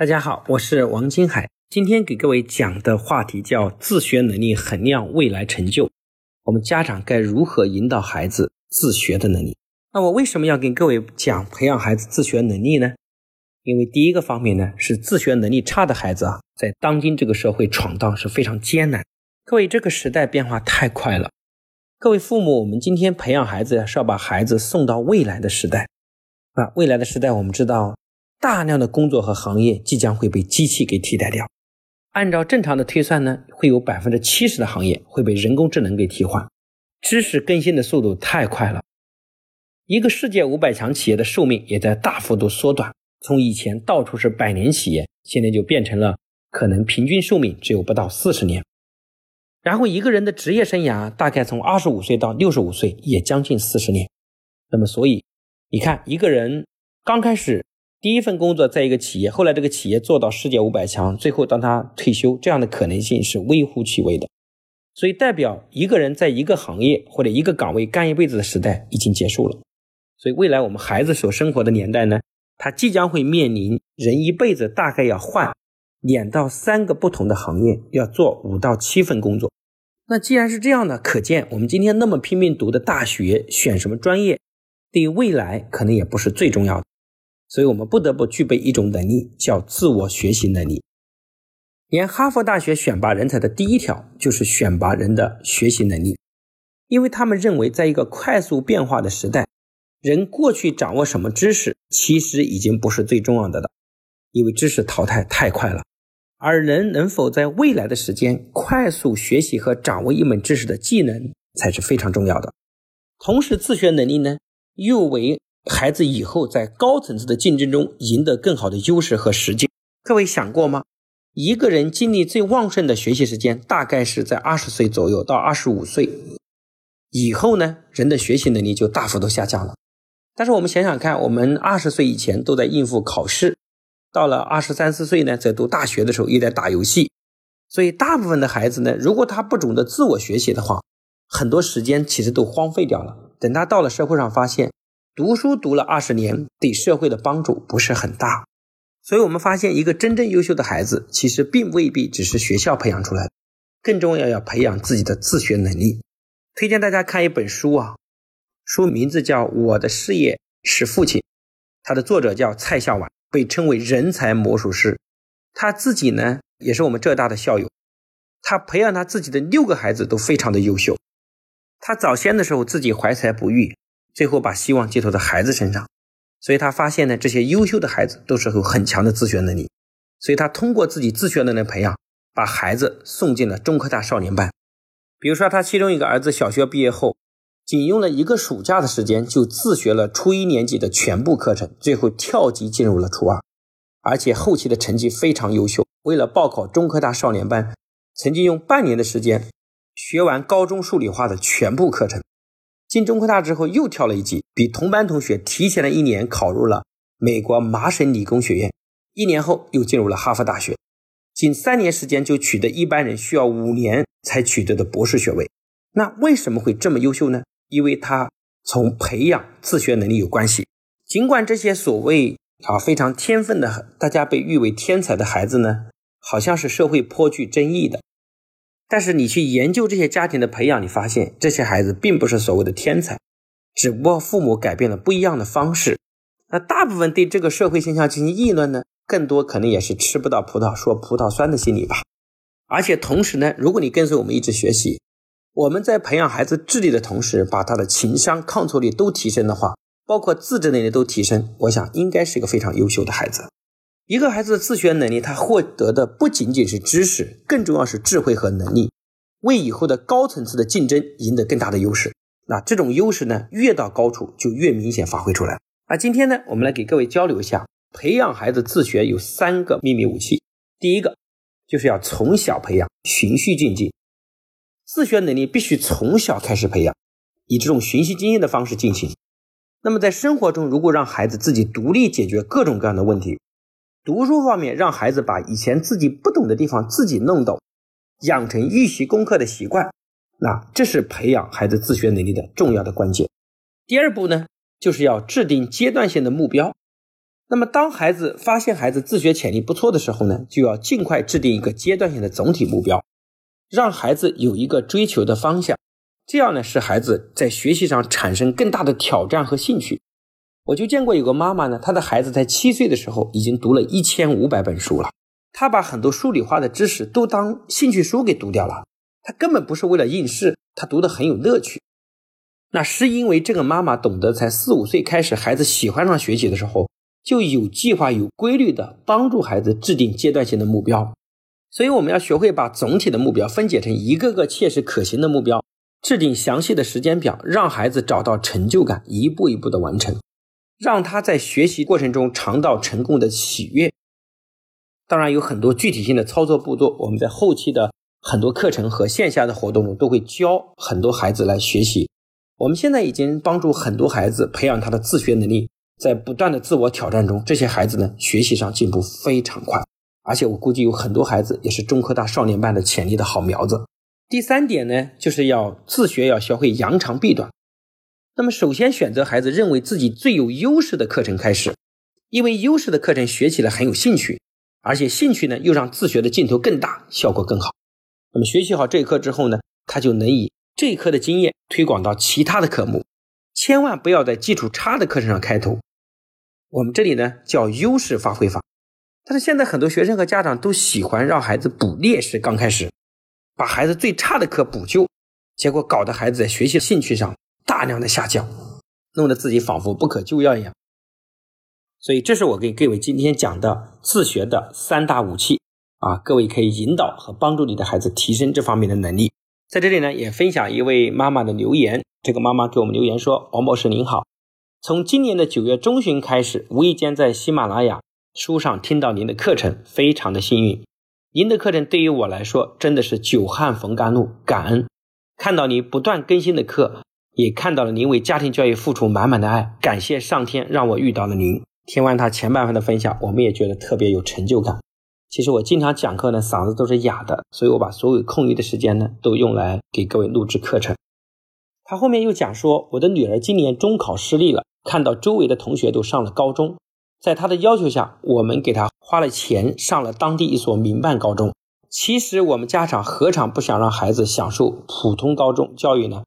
大家好，我是王金海。今天给各位讲的话题叫自学能力衡量未来成就。我们家长该如何引导孩子自学的能力？那我为什么要跟各位讲培养孩子自学能力呢？因为第一个方面呢，是自学能力差的孩子啊，在当今这个社会闯荡是非常艰难。各位，这个时代变化太快了。各位父母，我们今天培养孩子是要把孩子送到未来的时代啊。未来的时代，我们知道。大量的工作和行业即将会被机器给替代掉。按照正常的推算呢，会有百分之七十的行业会被人工智能给替换。知识更新的速度太快了，一个世界五百强企业的寿命也在大幅度缩短。从以前到处是百年企业，现在就变成了可能平均寿命只有不到四十年。然后一个人的职业生涯大概从二十五岁到六十五岁，也将近四十年。那么，所以你看，一个人刚开始。第一份工作在一个企业，后来这个企业做到世界五百强，最后当他退休，这样的可能性是微乎其微的。所以，代表一个人在一个行业或者一个岗位干一辈子的时代已经结束了。所以，未来我们孩子所生活的年代呢，他即将会面临人一辈子大概要换两到三个不同的行业，要做五到七份工作。那既然是这样的，可见我们今天那么拼命读的大学，选什么专业，对于未来可能也不是最重要的。所以我们不得不具备一种能力，叫自我学习能力。连哈佛大学选拔人才的第一条就是选拔人的学习能力，因为他们认为，在一个快速变化的时代，人过去掌握什么知识，其实已经不是最重要的了，因为知识淘汰太快了。而人能否在未来的时间快速学习和掌握一门知识的技能，才是非常重要的。同时，自学能力呢，又为孩子以后在高层次的竞争中赢得更好的优势和时间。各位想过吗？一个人精力最旺盛的学习时间大概是在二十岁左右到二十五岁以后呢，人的学习能力就大幅度下降了。但是我们想想看，我们二十岁以前都在应付考试，到了二十三四岁呢，在读大学的时候又在打游戏，所以大部分的孩子呢，如果他不懂得自我学习的话，很多时间其实都荒废掉了。等他到了社会上，发现。读书读了二十年，对社会的帮助不是很大，所以我们发现，一个真正优秀的孩子，其实并未必只是学校培养出来的，更重要要培养自己的自学能力。推荐大家看一本书啊，书名字叫《我的事业是父亲》，它的作者叫蔡孝婉，被称为人才魔术师。他自己呢，也是我们浙大的校友，他培养他自己的六个孩子都非常的优秀。他早先的时候自己怀才不遇。最后把希望寄托在孩子身上，所以他发现呢，这些优秀的孩子都是有很强的自学能力，所以他通过自己自学能力培养，把孩子送进了中科大少年班。比如说，他其中一个儿子小学毕业后，仅用了一个暑假的时间就自学了初一年级的全部课程，最后跳级进入了初二，而且后期的成绩非常优秀。为了报考中科大少年班，曾经用半年的时间学完高中数理化的全部课程。进中科大之后又跳了一级，比同班同学提前了一年考入了美国麻省理工学院，一年后又进入了哈佛大学，仅三年时间就取得一般人需要五年才取得的博士学位。那为什么会这么优秀呢？因为他从培养自学能力有关系。尽管这些所谓啊非常天分的，大家被誉为天才的孩子呢，好像是社会颇具争议的。但是你去研究这些家庭的培养，你发现这些孩子并不是所谓的天才，只不过父母改变了不一样的方式。那大部分对这个社会现象进行议论呢，更多可能也是吃不到葡萄说葡萄酸的心理吧。而且同时呢，如果你跟随我们一直学习，我们在培养孩子智力的同时，把他的情商、抗挫力都提升的话，包括自制能力都提升，我想应该是一个非常优秀的孩子。一个孩子的自学能力，他获得的不仅仅是知识，更重要是智慧和能力，为以后的高层次的竞争赢得更大的优势。那这种优势呢，越到高处就越明显发挥出来。那今天呢，我们来给各位交流一下，培养孩子自学有三个秘密武器。第一个就是要从小培养，循序渐进。自学能力必须从小开始培养，以这种循序渐进的方式进行。那么在生活中，如果让孩子自己独立解决各种各样的问题，读书方面，让孩子把以前自己不懂的地方自己弄懂，养成预习功课的习惯，那这是培养孩子自学能力的重要的关键。第二步呢，就是要制定阶段性的目标。那么，当孩子发现孩子自学潜力不错的时候呢，就要尽快制定一个阶段性的总体目标，让孩子有一个追求的方向，这样呢，使孩子在学习上产生更大的挑战和兴趣。我就见过有个妈妈呢，她的孩子在七岁的时候已经读了一千五百本书了，她把很多数理化的知识都当兴趣书给读掉了，她根本不是为了应试，她读的很有乐趣。那是因为这个妈妈懂得，才四五岁开始，孩子喜欢上学习的时候。就有计划、有规律的帮助孩子制定阶段性的目标，所以我们要学会把总体的目标分解成一个个切实可行的目标，制定详细的时间表，让孩子找到成就感，一步一步的完成，让他在学习过程中尝到成功的喜悦。当然，有很多具体性的操作步骤，我们在后期的很多课程和线下的活动中都会教很多孩子来学习。我们现在已经帮助很多孩子培养他的自学能力。在不断的自我挑战中，这些孩子呢，学习上进步非常快，而且我估计有很多孩子也是中科大少年班的潜力的好苗子。第三点呢，就是要自学，要学会扬长避短。那么，首先选择孩子认为自己最有优势的课程开始，因为优势的课程学起来很有兴趣，而且兴趣呢又让自学的劲头更大，效果更好。那么，学习好这一课之后呢，他就能以这一课的经验推广到其他的科目，千万不要在基础差的课程上开头。我们这里呢叫优势发挥法，但是现在很多学生和家长都喜欢让孩子补劣势，刚开始把孩子最差的课补救，结果搞得孩子在学习兴趣上大量的下降，弄得自己仿佛不可救药一样。所以这是我给各位今天讲的自学的三大武器啊，各位可以引导和帮助你的孩子提升这方面的能力。在这里呢也分享一位妈妈的留言，这个妈妈给我们留言说：“王博士您好。”从今年的九月中旬开始，无意间在喜马拉雅书上听到您的课程，非常的幸运。您的课程对于我来说真的是久旱逢甘露，感恩。看到您不断更新的课，也看到了您为家庭教育付出满满的爱，感谢上天让我遇到了您。听完他前半分的分享，我们也觉得特别有成就感。其实我经常讲课呢，嗓子都是哑的，所以我把所有空余的时间呢，都用来给各位录制课程。他后面又讲说，我的女儿今年中考失利了。看到周围的同学都上了高中，在他的要求下，我们给他花了钱上了当地一所民办高中。其实我们家长何尝不想让孩子享受普通高中教育呢？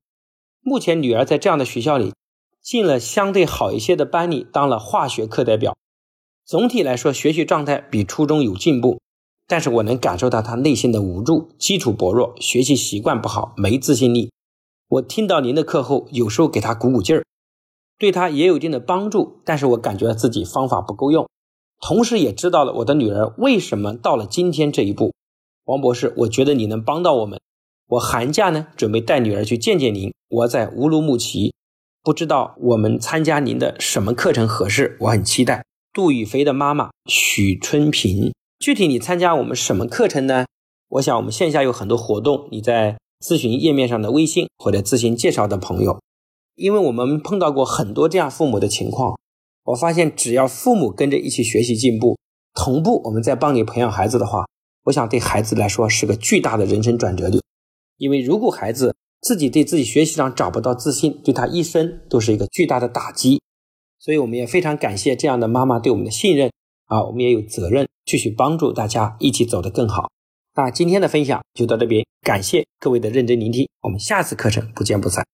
目前女儿在这样的学校里，进了相对好一些的班里，当了化学课代表。总体来说，学习状态比初中有进步，但是我能感受到她内心的无助，基础薄弱，学习习惯不好，没自信力。我听到您的课后，有时候给他鼓鼓劲儿。对他也有一定的帮助，但是我感觉自己方法不够用，同时也知道了我的女儿为什么到了今天这一步。王博士，我觉得你能帮到我们。我寒假呢准备带女儿去见见您，我在乌鲁木齐，不知道我们参加您的什么课程合适，我很期待。杜宇飞的妈妈许春平，具体你参加我们什么课程呢？我想我们线下有很多活动，你在咨询页面上的微信或者咨询介绍的朋友。因为我们碰到过很多这样父母的情况，我发现只要父母跟着一起学习进步，同步我们在帮你培养孩子的话，我想对孩子来说是个巨大的人生转折点。因为如果孩子自己对自己学习上找不到自信，对他一生都是一个巨大的打击。所以我们也非常感谢这样的妈妈对我们的信任啊，我们也有责任继续帮助大家一起走得更好。那今天的分享就到这边，感谢各位的认真聆听，我们下次课程不见不散。